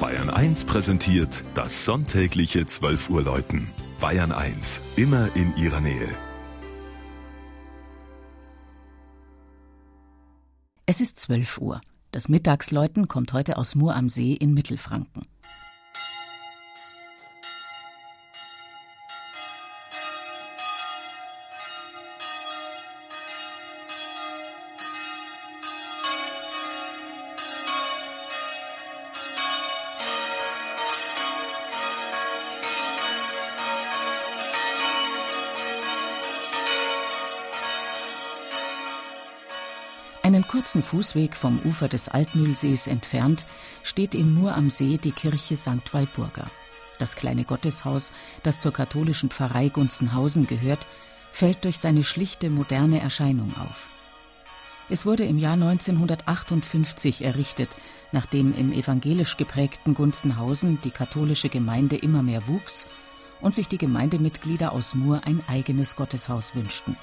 Bayern 1 präsentiert das sonntägliche 12 Uhr Läuten. Bayern 1, immer in ihrer Nähe. Es ist 12 Uhr. Das Mittagsläuten kommt heute aus Mur am See in Mittelfranken. Einen kurzen Fußweg vom Ufer des Altmühlsees entfernt steht in Mur am See die Kirche St. Walburga. Das kleine Gotteshaus, das zur katholischen Pfarrei Gunzenhausen gehört, fällt durch seine schlichte moderne Erscheinung auf. Es wurde im Jahr 1958 errichtet, nachdem im evangelisch geprägten Gunzenhausen die katholische Gemeinde immer mehr wuchs und sich die Gemeindemitglieder aus Mur ein eigenes Gotteshaus wünschten.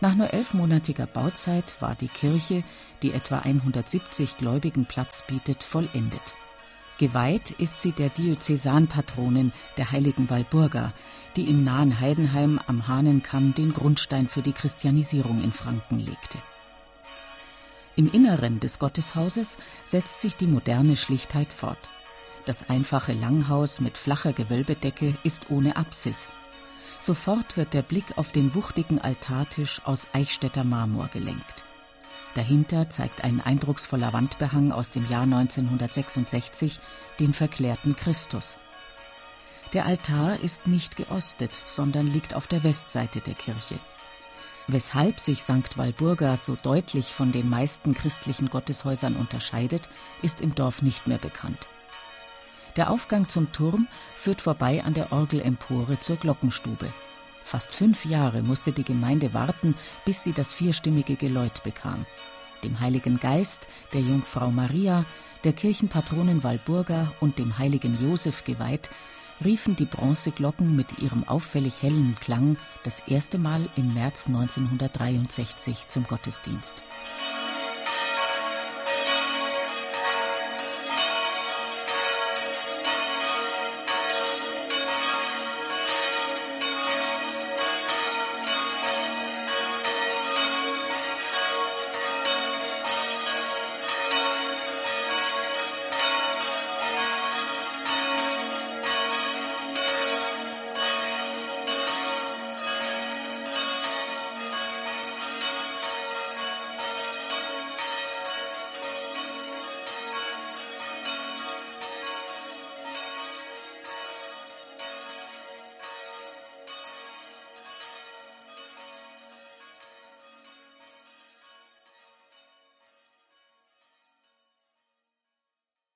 Nach nur elfmonatiger Bauzeit war die Kirche, die etwa 170 Gläubigen Platz bietet, vollendet. Geweiht ist sie der Diözesanpatronin der heiligen Walburga, die im nahen Heidenheim am Hahnenkamm den Grundstein für die Christianisierung in Franken legte. Im Inneren des Gotteshauses setzt sich die moderne Schlichtheit fort. Das einfache Langhaus mit flacher Gewölbedecke ist ohne Apsis, Sofort wird der Blick auf den wuchtigen Altartisch aus Eichstätter Marmor gelenkt. Dahinter zeigt ein eindrucksvoller Wandbehang aus dem Jahr 1966 den verklärten Christus. Der Altar ist nicht geostet, sondern liegt auf der Westseite der Kirche. Weshalb sich St. Walburga so deutlich von den meisten christlichen Gotteshäusern unterscheidet, ist im Dorf nicht mehr bekannt. Der Aufgang zum Turm führt vorbei an der Orgelempore zur Glockenstube. Fast fünf Jahre musste die Gemeinde warten, bis sie das vierstimmige Geläut bekam. Dem Heiligen Geist, der Jungfrau Maria, der Kirchenpatronin Walburga und dem heiligen Josef geweiht, riefen die Bronzeglocken mit ihrem auffällig hellen Klang das erste Mal im März 1963 zum Gottesdienst.